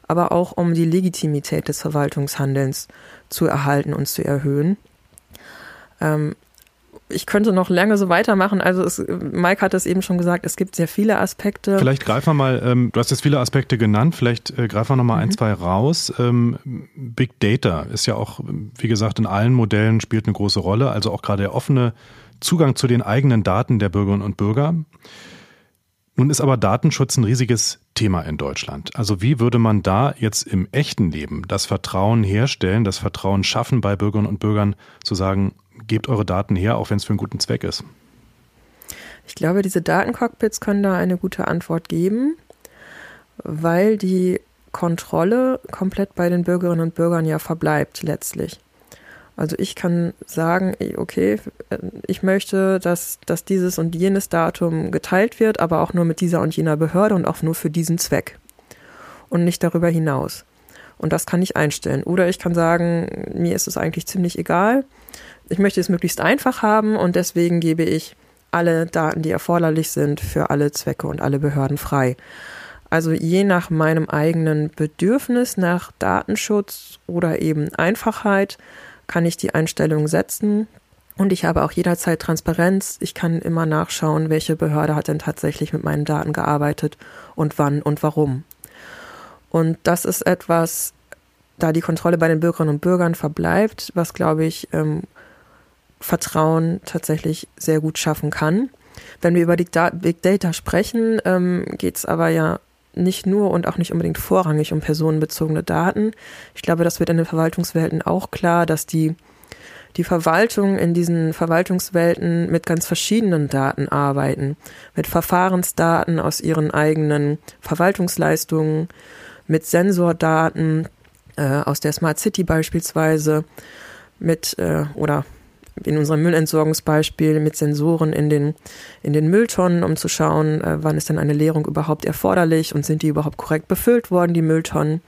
aber auch um die Legitimität des Verwaltungshandelns zu erhalten und zu erhöhen. Ähm, ich könnte noch lange so weitermachen. Also es, Mike hat es eben schon gesagt, es gibt sehr viele Aspekte. Vielleicht greifen wir mal, ähm, du hast jetzt viele Aspekte genannt, vielleicht äh, greifen wir noch mal mhm. ein, zwei raus. Ähm, Big Data ist ja auch, wie gesagt, in allen Modellen spielt eine große Rolle. Also auch gerade der offene Zugang zu den eigenen Daten der Bürgerinnen und Bürger. Nun ist aber Datenschutz ein riesiges Thema in Deutschland. Also wie würde man da jetzt im echten Leben das Vertrauen herstellen, das Vertrauen schaffen bei Bürgerinnen und Bürgern, zu sagen, gebt eure Daten her, auch wenn es für einen guten Zweck ist? Ich glaube, diese Datencockpits können da eine gute Antwort geben, weil die Kontrolle komplett bei den Bürgerinnen und Bürgern ja verbleibt letztlich. Also ich kann sagen, okay, ich möchte, dass, dass dieses und jenes Datum geteilt wird, aber auch nur mit dieser und jener Behörde und auch nur für diesen Zweck und nicht darüber hinaus. Und das kann ich einstellen. Oder ich kann sagen, mir ist es eigentlich ziemlich egal ich möchte es möglichst einfach haben und deswegen gebe ich alle Daten, die erforderlich sind, für alle Zwecke und alle Behörden frei. Also je nach meinem eigenen Bedürfnis nach Datenschutz oder eben Einfachheit kann ich die Einstellung setzen. Und ich habe auch jederzeit Transparenz. Ich kann immer nachschauen, welche Behörde hat denn tatsächlich mit meinen Daten gearbeitet und wann und warum. Und das ist etwas, da die Kontrolle bei den Bürgerinnen und Bürgern verbleibt, was, glaube ich, ähm, Vertrauen tatsächlich sehr gut schaffen kann. Wenn wir über Big Data sprechen, ähm, geht es aber ja nicht nur und auch nicht unbedingt vorrangig um personenbezogene Daten. Ich glaube, das wird in den Verwaltungswelten auch klar, dass die, die Verwaltung in diesen Verwaltungswelten mit ganz verschiedenen Daten arbeiten. Mit Verfahrensdaten aus ihren eigenen Verwaltungsleistungen, mit Sensordaten äh, aus der Smart City beispielsweise, mit äh, oder in unserem Müllentsorgungsbeispiel mit Sensoren in den, in den Mülltonnen, um zu schauen, äh, wann ist denn eine Leerung überhaupt erforderlich und sind die überhaupt korrekt befüllt worden, die Mülltonnen.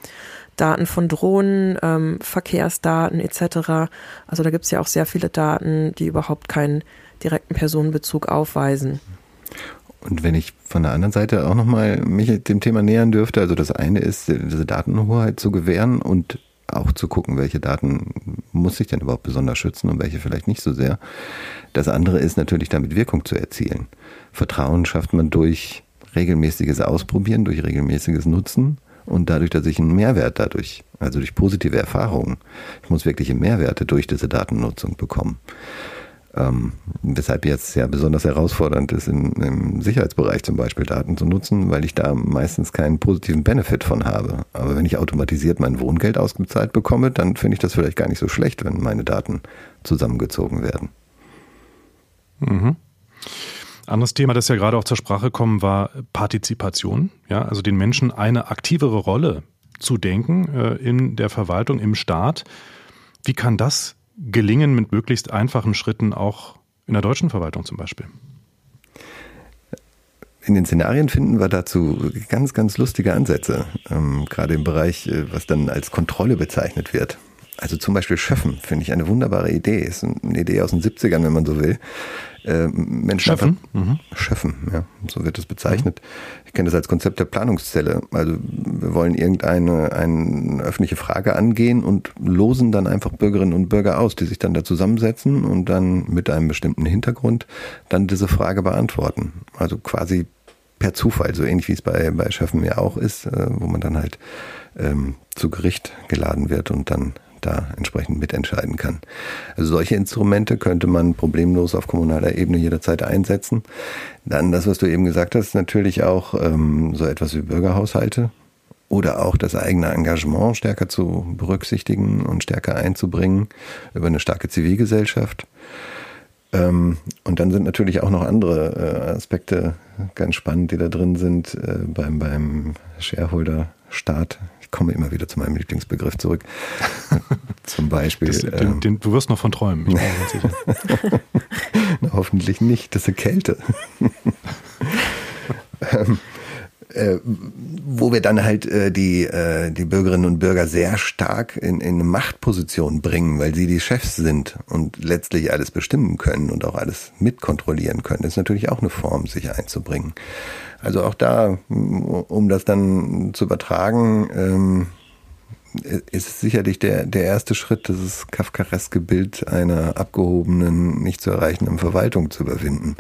Daten von Drohnen, ähm, Verkehrsdaten etc. Also da gibt es ja auch sehr viele Daten, die überhaupt keinen direkten Personenbezug aufweisen. Und wenn ich von der anderen Seite auch nochmal mich dem Thema nähern dürfte, also das eine ist, diese Datenhoheit zu gewähren und auch zu gucken, welche Daten muss ich denn überhaupt besonders schützen und welche vielleicht nicht so sehr. Das andere ist natürlich damit Wirkung zu erzielen. Vertrauen schafft man durch regelmäßiges Ausprobieren, durch regelmäßiges Nutzen und dadurch, dass ich einen Mehrwert dadurch, also durch positive Erfahrungen, ich muss wirkliche Mehrwerte durch diese Datennutzung bekommen. Ähm, weshalb jetzt ja besonders herausfordernd ist, im, im, Sicherheitsbereich zum Beispiel Daten zu nutzen, weil ich da meistens keinen positiven Benefit von habe. Aber wenn ich automatisiert mein Wohngeld ausgezahlt bekomme, dann finde ich das vielleicht gar nicht so schlecht, wenn meine Daten zusammengezogen werden. Mhm. Anderes Thema, das ja gerade auch zur Sprache kommen, war Partizipation. Ja, also den Menschen eine aktivere Rolle zu denken äh, in der Verwaltung, im Staat. Wie kann das gelingen mit möglichst einfachen Schritten auch in der deutschen Verwaltung zum Beispiel? In den Szenarien finden wir dazu ganz, ganz lustige Ansätze, ähm, gerade im Bereich, äh, was dann als Kontrolle bezeichnet wird. Also zum Beispiel Schöffen finde ich eine wunderbare Idee. Ist eine Idee aus den 70ern, wenn man so will. Äh, Menschen Schöffen? Mhm. Schöffen, ja, so wird es bezeichnet. Ich kenne das als Konzept der Planungszelle. Also wir wollen irgendeine eine öffentliche Frage angehen und losen dann einfach Bürgerinnen und Bürger aus, die sich dann da zusammensetzen und dann mit einem bestimmten Hintergrund dann diese Frage beantworten. Also quasi per Zufall, so ähnlich wie es bei, bei Schöffen ja auch ist, äh, wo man dann halt ähm, zu Gericht geladen wird und dann da entsprechend mitentscheiden kann. Also solche Instrumente könnte man problemlos auf kommunaler Ebene jederzeit einsetzen. Dann das, was du eben gesagt hast, natürlich auch ähm, so etwas wie Bürgerhaushalte oder auch das eigene Engagement stärker zu berücksichtigen und stärker einzubringen über eine starke Zivilgesellschaft. Ähm, und dann sind natürlich auch noch andere äh, Aspekte ganz spannend, die da drin sind äh, beim, beim Shareholder-Staat. Ich komme immer wieder zu meinem Lieblingsbegriff zurück. Zum Beispiel. Das, den, ähm, den, du wirst noch von träumen, ich bin mir ganz sicher. Na, hoffentlich nicht, das ist eine Kälte. ähm, äh, wo wir dann halt äh, die, äh, die Bürgerinnen und Bürger sehr stark in, in eine Machtposition bringen, weil sie die Chefs sind und letztlich alles bestimmen können und auch alles mitkontrollieren können. Das ist natürlich auch eine Form, sich einzubringen. Also auch da, um das dann zu übertragen, ähm, ist sicherlich der, der erste Schritt, dieses kafkareske Bild einer abgehobenen, nicht zu erreichenden Verwaltung zu überwinden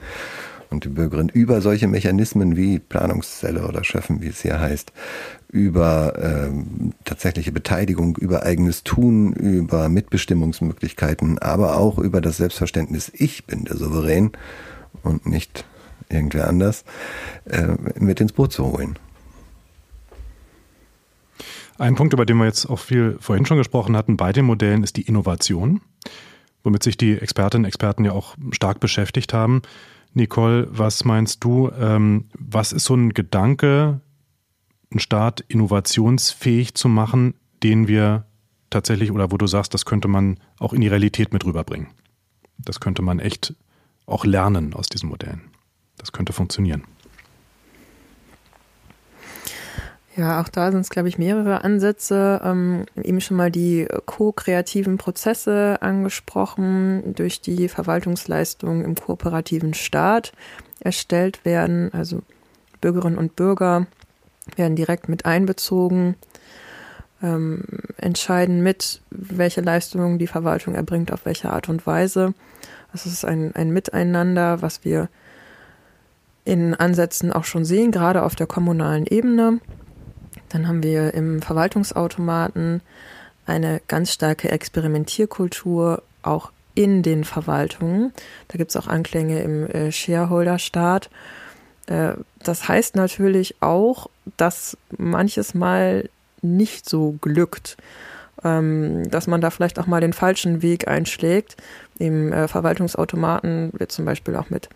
und die Bürgerin über solche Mechanismen wie Planungszelle oder Schöffen, wie es hier heißt, über ähm, tatsächliche Beteiligung, über eigenes Tun, über Mitbestimmungsmöglichkeiten, aber auch über das Selbstverständnis, ich bin der Souverän und nicht irgendwer anders, äh, mit ins Boot zu holen. Ein Punkt, über den wir jetzt auch viel vorhin schon gesprochen hatten bei den Modellen, ist die Innovation, womit sich die Expertinnen und Experten ja auch stark beschäftigt haben. Nicole, was meinst du? Ähm, was ist so ein Gedanke, einen Staat innovationsfähig zu machen, den wir tatsächlich oder wo du sagst, das könnte man auch in die Realität mit rüberbringen? Das könnte man echt auch lernen aus diesen Modellen. Das könnte funktionieren. Ja, auch da sind es, glaube ich, mehrere Ansätze. Ähm, eben schon mal die ko-kreativen Prozesse angesprochen, durch die Verwaltungsleistungen im kooperativen Staat erstellt werden. Also Bürgerinnen und Bürger werden direkt mit einbezogen, ähm, entscheiden mit, welche Leistungen die Verwaltung erbringt, auf welche Art und Weise. Das ist ein, ein Miteinander, was wir in Ansätzen auch schon sehen, gerade auf der kommunalen Ebene. Dann haben wir im Verwaltungsautomaten eine ganz starke Experimentierkultur, auch in den Verwaltungen. Da gibt es auch Anklänge im äh, Shareholder-Staat. Äh, das heißt natürlich auch, dass manches Mal nicht so glückt, ähm, dass man da vielleicht auch mal den falschen Weg einschlägt. Im äh, Verwaltungsautomaten wird zum Beispiel auch mit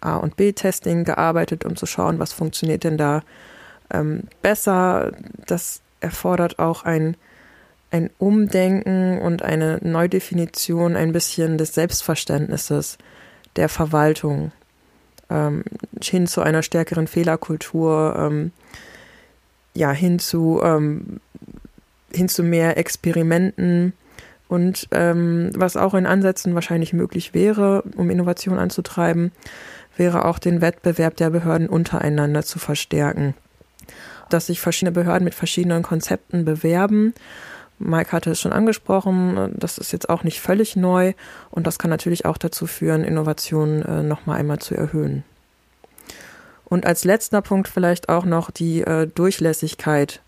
A- und B-Testing gearbeitet, um zu schauen, was funktioniert denn da ähm, besser. Das erfordert auch ein, ein Umdenken und eine Neudefinition ein bisschen des Selbstverständnisses der Verwaltung ähm, hin zu einer stärkeren Fehlerkultur, ähm, ja, hin zu, ähm, hin zu mehr Experimenten und ähm, was auch in Ansätzen wahrscheinlich möglich wäre, um Innovation anzutreiben, wäre auch den Wettbewerb der Behörden untereinander zu verstärken dass sich verschiedene Behörden mit verschiedenen Konzepten bewerben. Mike hatte es schon angesprochen, das ist jetzt auch nicht völlig neu und das kann natürlich auch dazu führen, Innovationen äh, nochmal einmal zu erhöhen. Und als letzter Punkt vielleicht auch noch die äh, Durchlässigkeit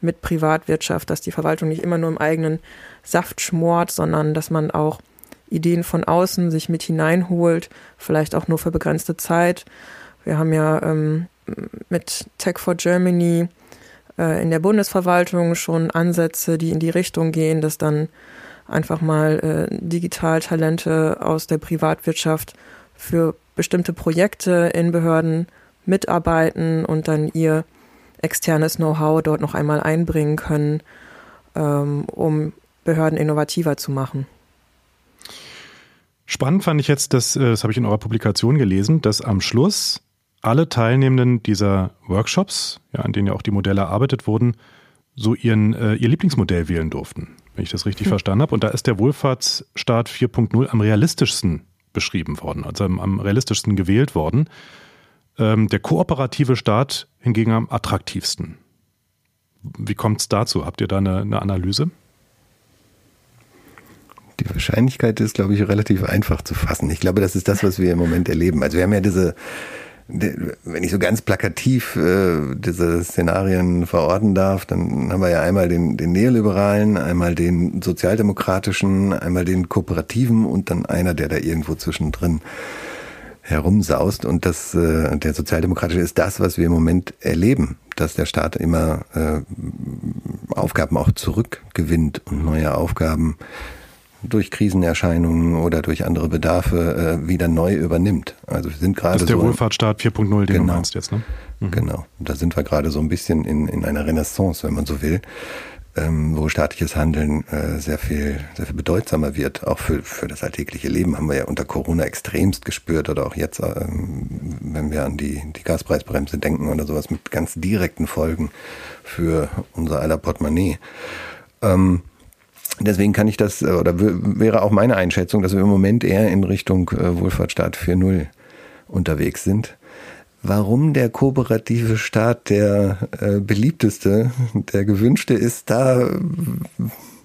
mit Privatwirtschaft, dass die Verwaltung nicht immer nur im eigenen Saft schmort, sondern dass man auch Ideen von außen sich mit hineinholt, vielleicht auch nur für begrenzte Zeit. Wir haben ja ähm, mit Tech for Germany äh, in der Bundesverwaltung schon Ansätze, die in die Richtung gehen, dass dann einfach mal äh, Digitaltalente aus der Privatwirtschaft für bestimmte Projekte in Behörden mitarbeiten und dann ihr externes Know-how dort noch einmal einbringen können, ähm, um Behörden innovativer zu machen. Spannend fand ich jetzt, dass, äh, das habe ich in eurer Publikation gelesen, dass am Schluss alle Teilnehmenden dieser Workshops, ja, an denen ja auch die Modelle erarbeitet wurden, so ihren, äh, ihr Lieblingsmodell wählen durften, wenn ich das richtig hm. verstanden habe. Und da ist der Wohlfahrtsstaat 4.0 am realistischsten beschrieben worden, also am, am realistischsten gewählt worden. Ähm, der kooperative Staat hingegen am attraktivsten. Wie kommt es dazu? Habt ihr da eine, eine Analyse? Die Wahrscheinlichkeit ist, glaube ich, relativ einfach zu fassen. Ich glaube, das ist das, was wir im Moment erleben. Also wir haben ja diese wenn ich so ganz plakativ äh, diese Szenarien verorten darf, dann haben wir ja einmal den, den Neoliberalen, einmal den Sozialdemokratischen, einmal den Kooperativen und dann einer, der da irgendwo zwischendrin herumsaust. Und das, äh, der Sozialdemokratische ist das, was wir im Moment erleben. dass der Staat immer äh, Aufgaben auch zurückgewinnt und neue Aufgaben durch Krisenerscheinungen oder durch andere Bedarfe äh, wieder neu übernimmt. Also wir sind gerade Das ist der so Wohlfahrtsstaat 4.0, den Genau. du meinst jetzt, ne? Mhm. Genau. Da sind wir gerade so ein bisschen in, in einer Renaissance, wenn man so will, ähm, wo staatliches Handeln äh, sehr viel, sehr viel bedeutsamer wird. Auch für, für das alltägliche Leben haben wir ja unter Corona extremst gespürt oder auch jetzt, ähm, wenn wir an die, die Gaspreisbremse denken oder sowas mit ganz direkten Folgen für unser aller Portemonnaie. Ähm, Deswegen kann ich das, äh, oder wäre auch meine Einschätzung, dass wir im Moment eher in Richtung äh, Wohlfahrtsstaat 4.0 unterwegs sind. Warum der kooperative Staat der äh, beliebteste, der gewünschte ist, da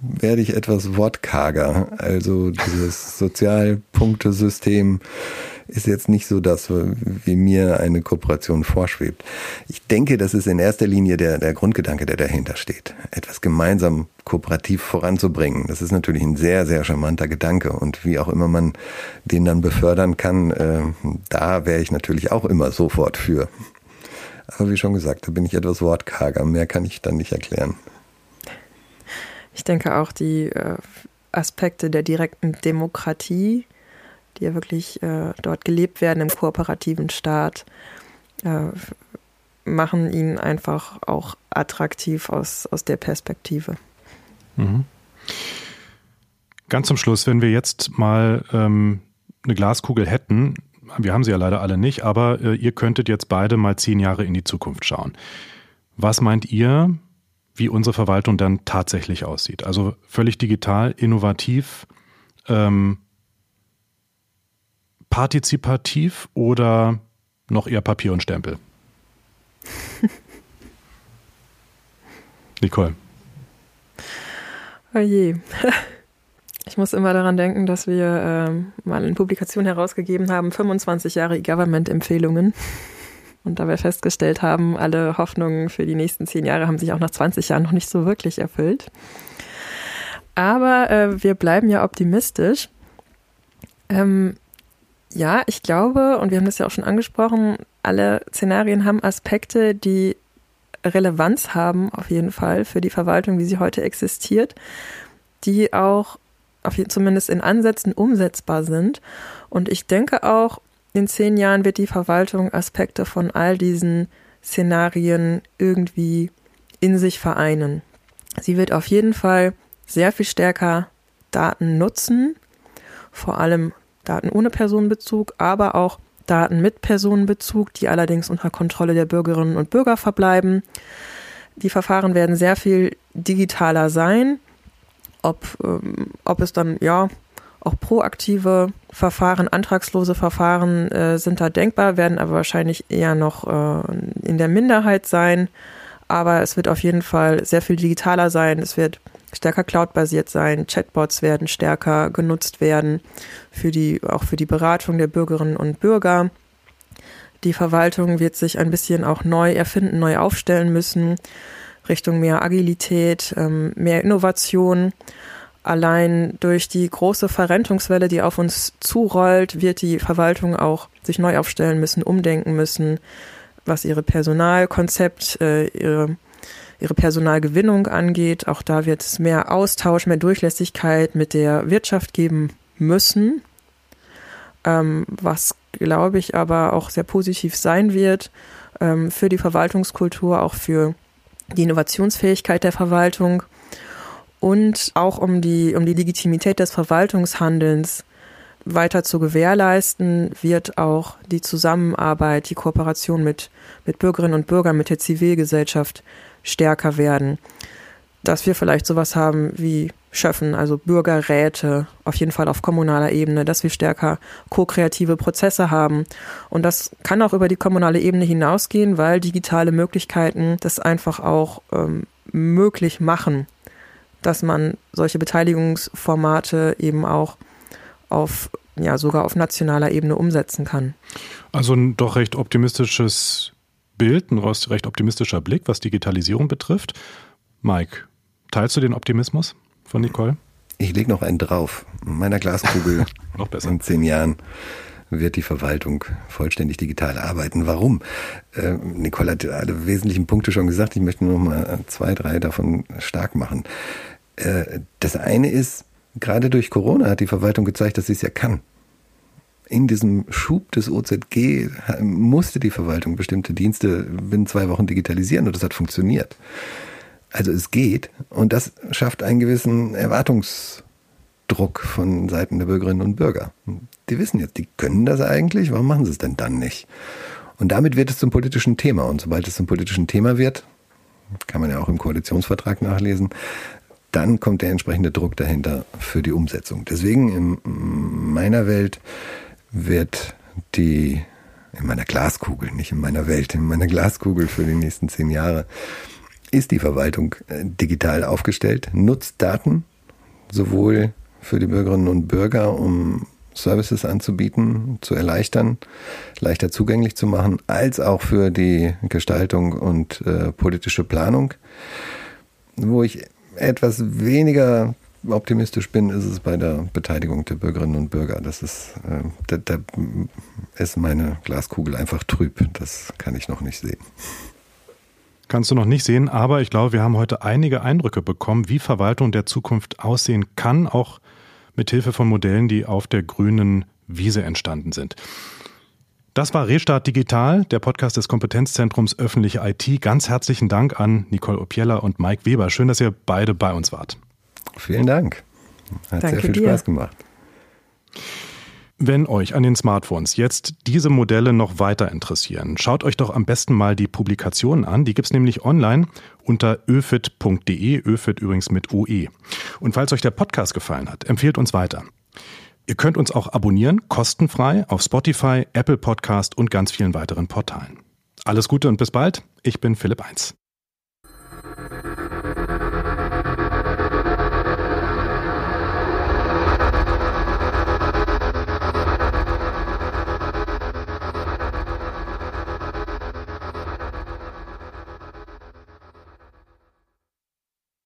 werde ich etwas wortkarger. Also dieses Sozialpunktesystem ist jetzt nicht so das, wie mir eine Kooperation vorschwebt. Ich denke, das ist in erster Linie der, der Grundgedanke, der dahinter steht. Etwas gemeinsam kooperativ voranzubringen. Das ist natürlich ein sehr, sehr charmanter Gedanke. Und wie auch immer man den dann befördern kann, äh, da wäre ich natürlich auch immer sofort für. Aber wie schon gesagt, da bin ich etwas wortkarger. Mehr kann ich dann nicht erklären. Ich denke auch die äh, Aspekte der direkten Demokratie, die ja wirklich äh, dort gelebt werden im kooperativen Staat, äh, machen ihn einfach auch attraktiv aus, aus der Perspektive. Mhm. Ganz zum Schluss, wenn wir jetzt mal ähm, eine Glaskugel hätten, wir haben sie ja leider alle nicht, aber äh, ihr könntet jetzt beide mal zehn Jahre in die Zukunft schauen. Was meint ihr, wie unsere Verwaltung dann tatsächlich aussieht? Also völlig digital, innovativ, ähm, partizipativ oder noch eher Papier und Stempel? Nicole. Oh je. Ich muss immer daran denken, dass wir ähm, mal eine Publikation herausgegeben haben, 25 Jahre E-Government-Empfehlungen. Und dabei festgestellt haben, alle Hoffnungen für die nächsten zehn Jahre haben sich auch nach 20 Jahren noch nicht so wirklich erfüllt. Aber äh, wir bleiben ja optimistisch. Ähm, ja, ich glaube, und wir haben das ja auch schon angesprochen, alle Szenarien haben Aspekte, die Relevanz haben, auf jeden Fall, für die Verwaltung, wie sie heute existiert, die auch auf, zumindest in Ansätzen umsetzbar sind. Und ich denke auch, in zehn Jahren wird die Verwaltung Aspekte von all diesen Szenarien irgendwie in sich vereinen. Sie wird auf jeden Fall sehr viel stärker Daten nutzen, vor allem Daten ohne Personenbezug, aber auch Daten mit Personenbezug, die allerdings unter Kontrolle der Bürgerinnen und Bürger verbleiben. Die Verfahren werden sehr viel digitaler sein. Ob, ähm, ob es dann, ja, auch proaktive Verfahren, antragslose Verfahren äh, sind da denkbar, werden aber wahrscheinlich eher noch äh, in der Minderheit sein. Aber es wird auf jeden Fall sehr viel digitaler sein. Es wird stärker cloudbasiert sein. Chatbots werden stärker genutzt werden für die, auch für die Beratung der Bürgerinnen und Bürger. Die Verwaltung wird sich ein bisschen auch neu erfinden, neu aufstellen müssen, Richtung mehr Agilität, ähm, mehr Innovation. Allein durch die große Verrentungswelle, die auf uns zurollt, wird die Verwaltung auch sich neu aufstellen müssen, umdenken müssen, was ihre Personalkonzept, äh, ihre, ihre Personalgewinnung angeht. Auch da wird es mehr Austausch, mehr Durchlässigkeit mit der Wirtschaft geben müssen, ähm, was, glaube ich, aber auch sehr positiv sein wird ähm, für die Verwaltungskultur, auch für die Innovationsfähigkeit der Verwaltung und auch um die, um die Legitimität des Verwaltungshandelns weiter zu gewährleisten, wird auch die Zusammenarbeit, die Kooperation mit, mit Bürgerinnen und Bürgern, mit der Zivilgesellschaft stärker werden. Dass wir vielleicht sowas haben wie Schöffen, also Bürgerräte, auf jeden Fall auf kommunaler Ebene, dass wir stärker ko-kreative Prozesse haben. Und das kann auch über die kommunale Ebene hinausgehen, weil digitale Möglichkeiten das einfach auch ähm, möglich machen, dass man solche Beteiligungsformate eben auch auf, ja, sogar auf nationaler Ebene umsetzen kann. Also ein doch recht optimistisches Bild, ein recht optimistischer Blick, was Digitalisierung betrifft. Mike, teilst du den Optimismus von Nicole? Ich lege noch einen drauf. In meiner Glaskugel Noch besser. in zehn Jahren wird die Verwaltung vollständig digital arbeiten. Warum? Äh, Nicole hat alle wesentlichen Punkte schon gesagt. Ich möchte nur noch mal zwei, drei davon stark machen. Äh, das eine ist, gerade durch Corona hat die Verwaltung gezeigt, dass sie es ja kann. In diesem Schub des OZG musste die Verwaltung bestimmte Dienste binnen zwei Wochen digitalisieren und das hat funktioniert. Also es geht und das schafft einen gewissen Erwartungsdruck von Seiten der Bürgerinnen und Bürger. Die wissen jetzt, die können das eigentlich, warum machen sie es denn dann nicht? Und damit wird es zum politischen Thema und sobald es zum politischen Thema wird, kann man ja auch im Koalitionsvertrag nachlesen, dann kommt der entsprechende Druck dahinter für die Umsetzung. Deswegen in meiner Welt wird die, in meiner Glaskugel, nicht in meiner Welt, in meiner Glaskugel für die nächsten zehn Jahre, ist die Verwaltung äh, digital aufgestellt, nutzt Daten sowohl für die Bürgerinnen und Bürger, um Services anzubieten, zu erleichtern, leichter zugänglich zu machen, als auch für die Gestaltung und äh, politische Planung. Wo ich etwas weniger optimistisch bin, ist es bei der Beteiligung der Bürgerinnen und Bürger. Das ist, äh, da, da ist meine Glaskugel einfach trüb. Das kann ich noch nicht sehen. Kannst du noch nicht sehen, aber ich glaube, wir haben heute einige Eindrücke bekommen, wie Verwaltung der Zukunft aussehen kann, auch mit Hilfe von Modellen, die auf der grünen Wiese entstanden sind. Das war Restart Digital, der Podcast des Kompetenzzentrums Öffentliche IT. Ganz herzlichen Dank an Nicole Opiella und Mike Weber. Schön, dass ihr beide bei uns wart. Vielen Dank. Hat Danke sehr viel dir. Spaß gemacht. Wenn euch an den Smartphones jetzt diese Modelle noch weiter interessieren, schaut euch doch am besten mal die Publikationen an. Die gibt's nämlich online unter öfit.de, öfit übrigens mit OE. Und falls euch der Podcast gefallen hat, empfehlt uns weiter. Ihr könnt uns auch abonnieren, kostenfrei, auf Spotify, Apple Podcast und ganz vielen weiteren Portalen. Alles Gute und bis bald. Ich bin Philipp Eins.